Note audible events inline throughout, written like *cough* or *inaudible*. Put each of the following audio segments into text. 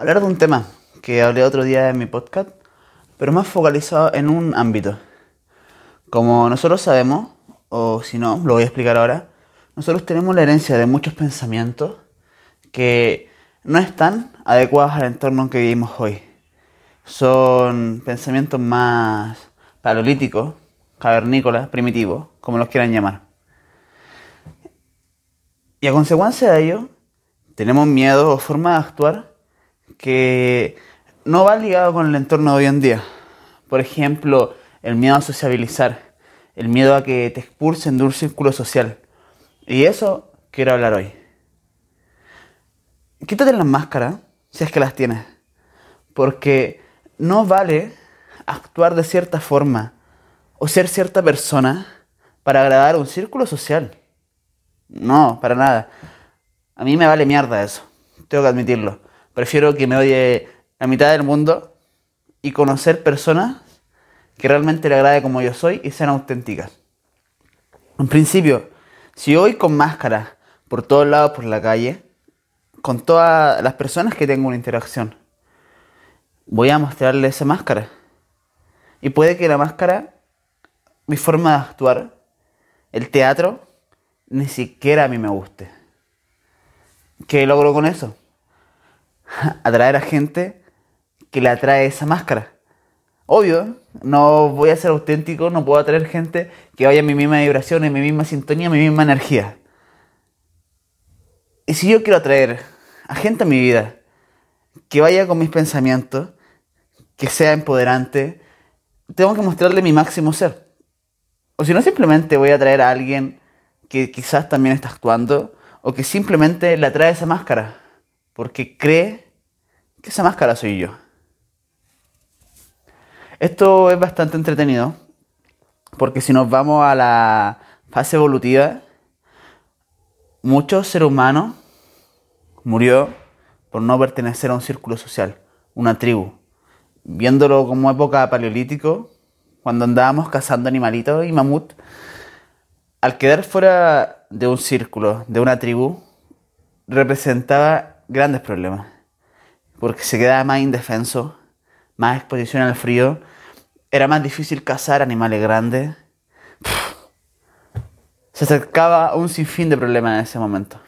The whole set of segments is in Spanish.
hablar de un tema que hablé otro día en mi podcast, pero más focalizado en un ámbito. Como nosotros sabemos, o si no, lo voy a explicar ahora, nosotros tenemos la herencia de muchos pensamientos que no están adecuados al entorno en que vivimos hoy. Son pensamientos más paleolíticos, cavernícolas, primitivos, como los quieran llamar. Y a consecuencia de ello, tenemos miedo o forma de actuar que no va ligado con el entorno de hoy en día. Por ejemplo, el miedo a sociabilizar, el miedo a que te expulsen de un círculo social. Y eso quiero hablar hoy. Quítate las máscaras, si es que las tienes. Porque no vale actuar de cierta forma o ser cierta persona para agradar a un círculo social. No, para nada. A mí me vale mierda eso. Tengo que admitirlo. Prefiero que me odie la mitad del mundo y conocer personas que realmente le agrade como yo soy y sean auténticas. En principio, si voy con máscara por todos lados por la calle, con todas las personas que tengo una interacción, voy a mostrarle esa máscara. Y puede que la máscara, mi forma de actuar, el teatro, ni siquiera a mí me guste. ¿Qué logro con eso? *laughs* Atraer a gente que le atrae esa máscara. Obvio, no voy a ser auténtico, no puedo atraer gente que vaya a mi misma vibración, en mi misma sintonía, en mi misma energía. Y si yo quiero atraer a gente a mi vida que vaya con mis pensamientos, que sea empoderante, tengo que mostrarle mi máximo ser. O si no, simplemente voy a atraer a alguien que quizás también está actuando o que simplemente le atrae esa máscara porque cree que esa máscara soy yo. Esto es bastante entretenido porque si nos vamos a la fase evolutiva, muchos seres humanos murió por no pertenecer a un círculo social, una tribu. Viéndolo como época paleolítico, cuando andábamos cazando animalitos y mamut, al quedar fuera de un círculo, de una tribu, representaba grandes problemas. Porque se quedaba más indefenso, más exposición al frío, era más difícil cazar animales grandes. Se acercaba a un sinfín de problemas en ese momento.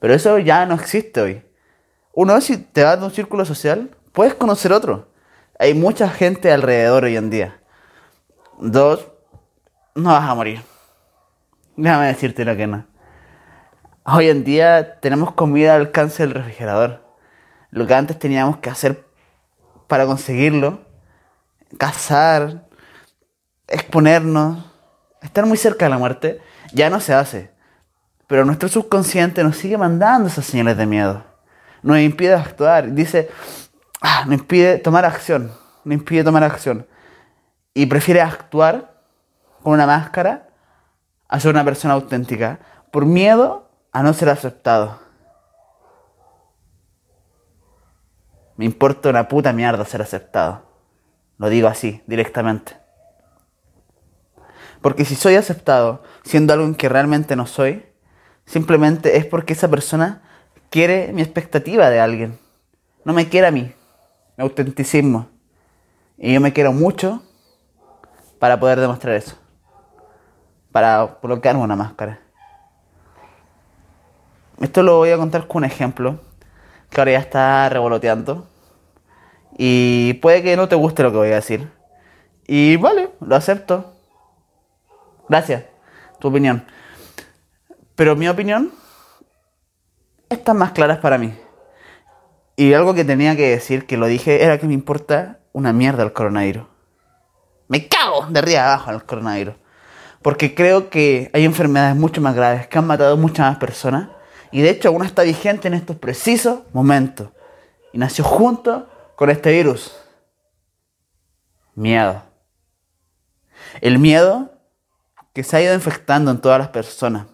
Pero eso ya no existe hoy. Uno, si te vas de un círculo social, puedes conocer otro. Hay mucha gente alrededor hoy en día. Dos, no vas a morir. Déjame decirte lo que no. Hoy en día tenemos comida al alcance del refrigerador. Lo que antes teníamos que hacer para conseguirlo, cazar, exponernos, estar muy cerca de la muerte, ya no se hace. Pero nuestro subconsciente nos sigue mandando esas señales de miedo. Nos impide actuar. Dice, ah, impide tomar acción. Nos impide tomar acción. Y prefiere actuar con una máscara a ser una persona auténtica por miedo a no ser aceptado. Me importa una puta mierda ser aceptado. Lo digo así, directamente. Porque si soy aceptado siendo algo que realmente no soy, simplemente es porque esa persona quiere mi expectativa de alguien. No me quiere a mí, mi autenticismo. Y yo me quiero mucho para poder demostrar eso. Para colocarme una máscara. Esto lo voy a contar con un ejemplo que ahora ya está revoloteando. Y puede que no te guste lo que voy a decir. Y vale, lo acepto. Gracias, tu opinión. Pero mi opinión está más clara para mí. Y algo que tenía que decir, que lo dije, era que me importa una mierda el coronavirus. Me cago de arriba abajo al coronavirus. Porque creo que hay enfermedades mucho más graves que han matado muchas más personas. Y de hecho, aún está vigente en estos precisos momentos. y nació junto con este virus. Miedo. El miedo que se ha ido infectando en todas las personas,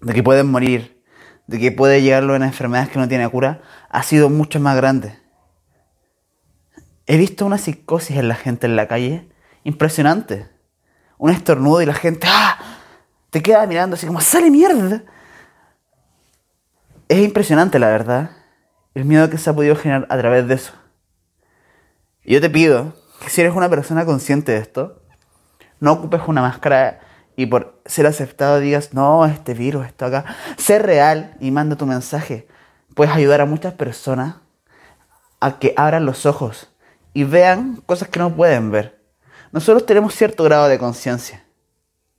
de que pueden morir, de que puede llegarlo a una enfermedad que no tiene cura, ha sido mucho más grande. He visto una psicosis en la gente en la calle impresionante. Un estornudo y la gente ¡ah! te queda mirando así como ¡sale mierda! Es impresionante, la verdad, el miedo que se ha podido generar a través de eso. Y yo te pido que si eres una persona consciente de esto, no ocupes una máscara y por ser aceptado digas, no, este virus está acá. Sé real y manda tu mensaje. Puedes ayudar a muchas personas a que abran los ojos y vean cosas que no pueden ver. Nosotros tenemos cierto grado de conciencia,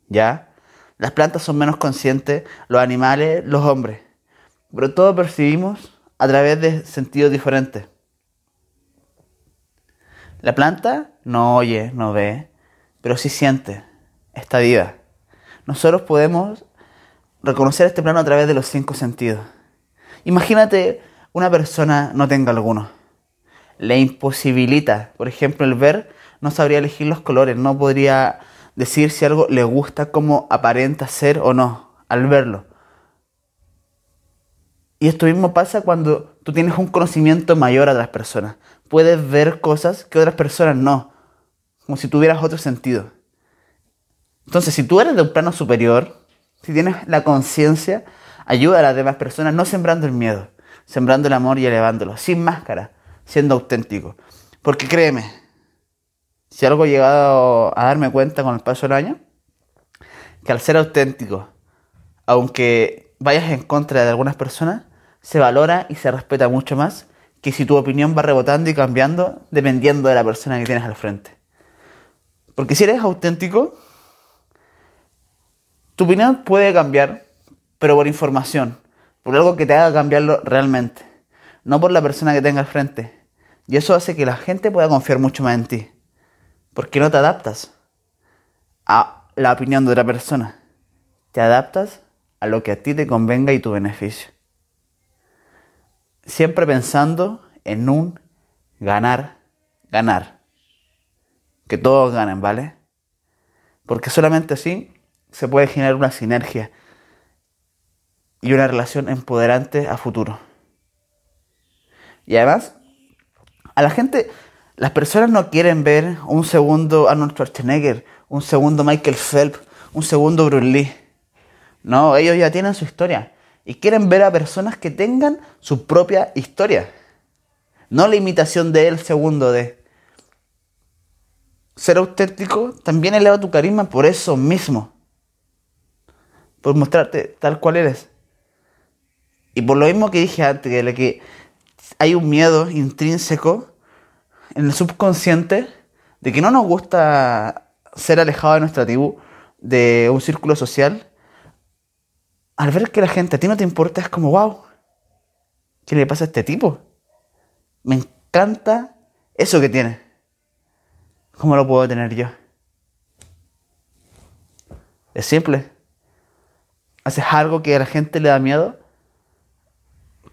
¿ya? Las plantas son menos conscientes, los animales, los hombres. Pero todos percibimos a través de sentidos diferentes. La planta no oye, no ve, pero sí siente, está viva. Nosotros podemos reconocer este plano a través de los cinco sentidos. Imagínate una persona no tenga alguno. Le imposibilita, por ejemplo, el ver, no sabría elegir los colores, no podría decir si algo le gusta como aparenta ser o no al verlo. Y esto mismo pasa cuando tú tienes un conocimiento mayor a otras personas. Puedes ver cosas que otras personas no, como si tuvieras otro sentido. Entonces, si tú eres de un plano superior, si tienes la conciencia, ayuda a las demás personas no sembrando el miedo, sembrando el amor y elevándolo, sin máscara, siendo auténtico. Porque créeme, si algo he llegado a darme cuenta con el paso del año, que al ser auténtico, aunque vayas en contra de algunas personas, se valora y se respeta mucho más que si tu opinión va rebotando y cambiando dependiendo de la persona que tienes al frente. Porque si eres auténtico, tu opinión puede cambiar, pero por información, por algo que te haga cambiarlo realmente, no por la persona que tenga al frente. Y eso hace que la gente pueda confiar mucho más en ti, porque no te adaptas a la opinión de otra persona, te adaptas a lo que a ti te convenga y tu beneficio siempre pensando en un ganar, ganar. Que todos ganen, ¿vale? Porque solamente así se puede generar una sinergia y una relación empoderante a futuro. Y además, a la gente, las personas no quieren ver un segundo Arnold Schwarzenegger, un segundo Michael Phelps, un segundo Bruce Lee. No, ellos ya tienen su historia y quieren ver a personas que tengan su propia historia. No la imitación de él segundo de. Ser auténtico también eleva tu carisma por eso mismo. Por mostrarte tal cual eres. Y por lo mismo que dije antes, que, que hay un miedo intrínseco en el subconsciente de que no nos gusta ser alejados de nuestra tribu, de un círculo social, al ver que la gente a ti no te importa, es como, wow, ¿qué le pasa a este tipo? Me encanta eso que tiene. ¿Cómo lo puedo tener yo? Es simple. Haces algo que a la gente le da miedo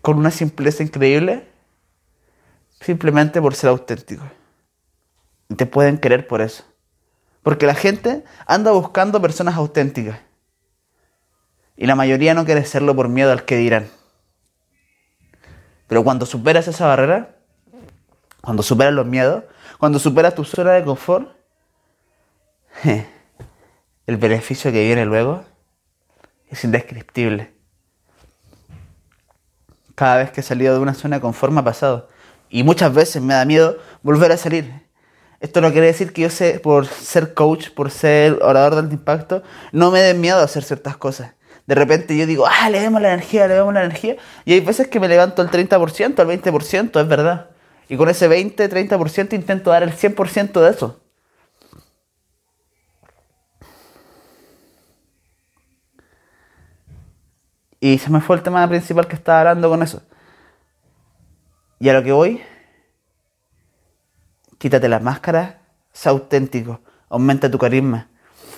con una simpleza increíble simplemente por ser auténtico. Y te pueden querer por eso. Porque la gente anda buscando personas auténticas. Y la mayoría no quiere serlo por miedo al que dirán. Pero cuando superas esa barrera, cuando superas los miedos, cuando superas tu zona de confort, *laughs* el beneficio que viene luego es indescriptible. Cada vez que he salido de una zona de confort me ha pasado. Y muchas veces me da miedo volver a salir. Esto no quiere decir que yo sé, por ser coach, por ser orador de alto impacto, no me dé miedo a hacer ciertas cosas de repente yo digo, ah, le demos la energía, le demos la energía. Y hay veces que me levanto al 30%, al 20%, es verdad. Y con ese 20, 30% intento dar el 100% de eso. Y se me fue el tema principal que estaba hablando con eso. Y a lo que voy, quítate las máscaras, sé auténtico, aumenta tu carisma,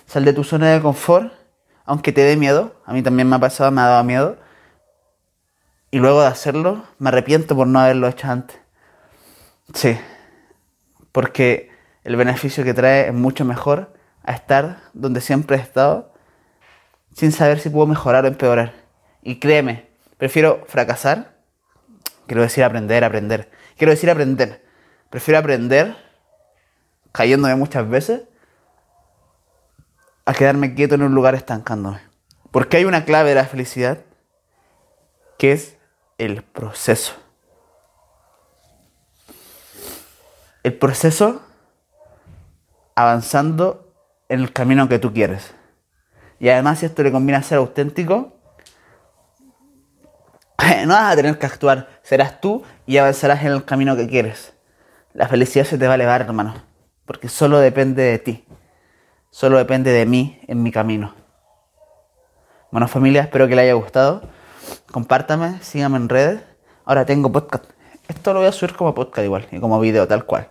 sal de tu zona de confort aunque te dé miedo, a mí también me ha pasado, me ha dado miedo, Y luego de hacerlo, me arrepiento por no haberlo hecho antes. Sí, porque el beneficio que trae es mucho mejor a estar donde siempre he estado sin saber si puedo mejorar o empeorar. Y créeme, prefiero fracasar, quiero decir aprender, aprender. Quiero decir aprender. Prefiero aprender cayéndome muchas veces a quedarme quieto en un lugar estancándome. Porque hay una clave de la felicidad que es el proceso. El proceso avanzando en el camino que tú quieres. Y además si esto le combina ser auténtico, *laughs* no vas a tener que actuar, serás tú y avanzarás en el camino que quieres. La felicidad se te va a elevar, hermano, porque solo depende de ti, solo depende de mí en mi camino. Bueno familia, espero que le haya gustado. Compártame, síganme en redes. Ahora tengo podcast. Esto lo voy a subir como podcast igual y como video tal cual.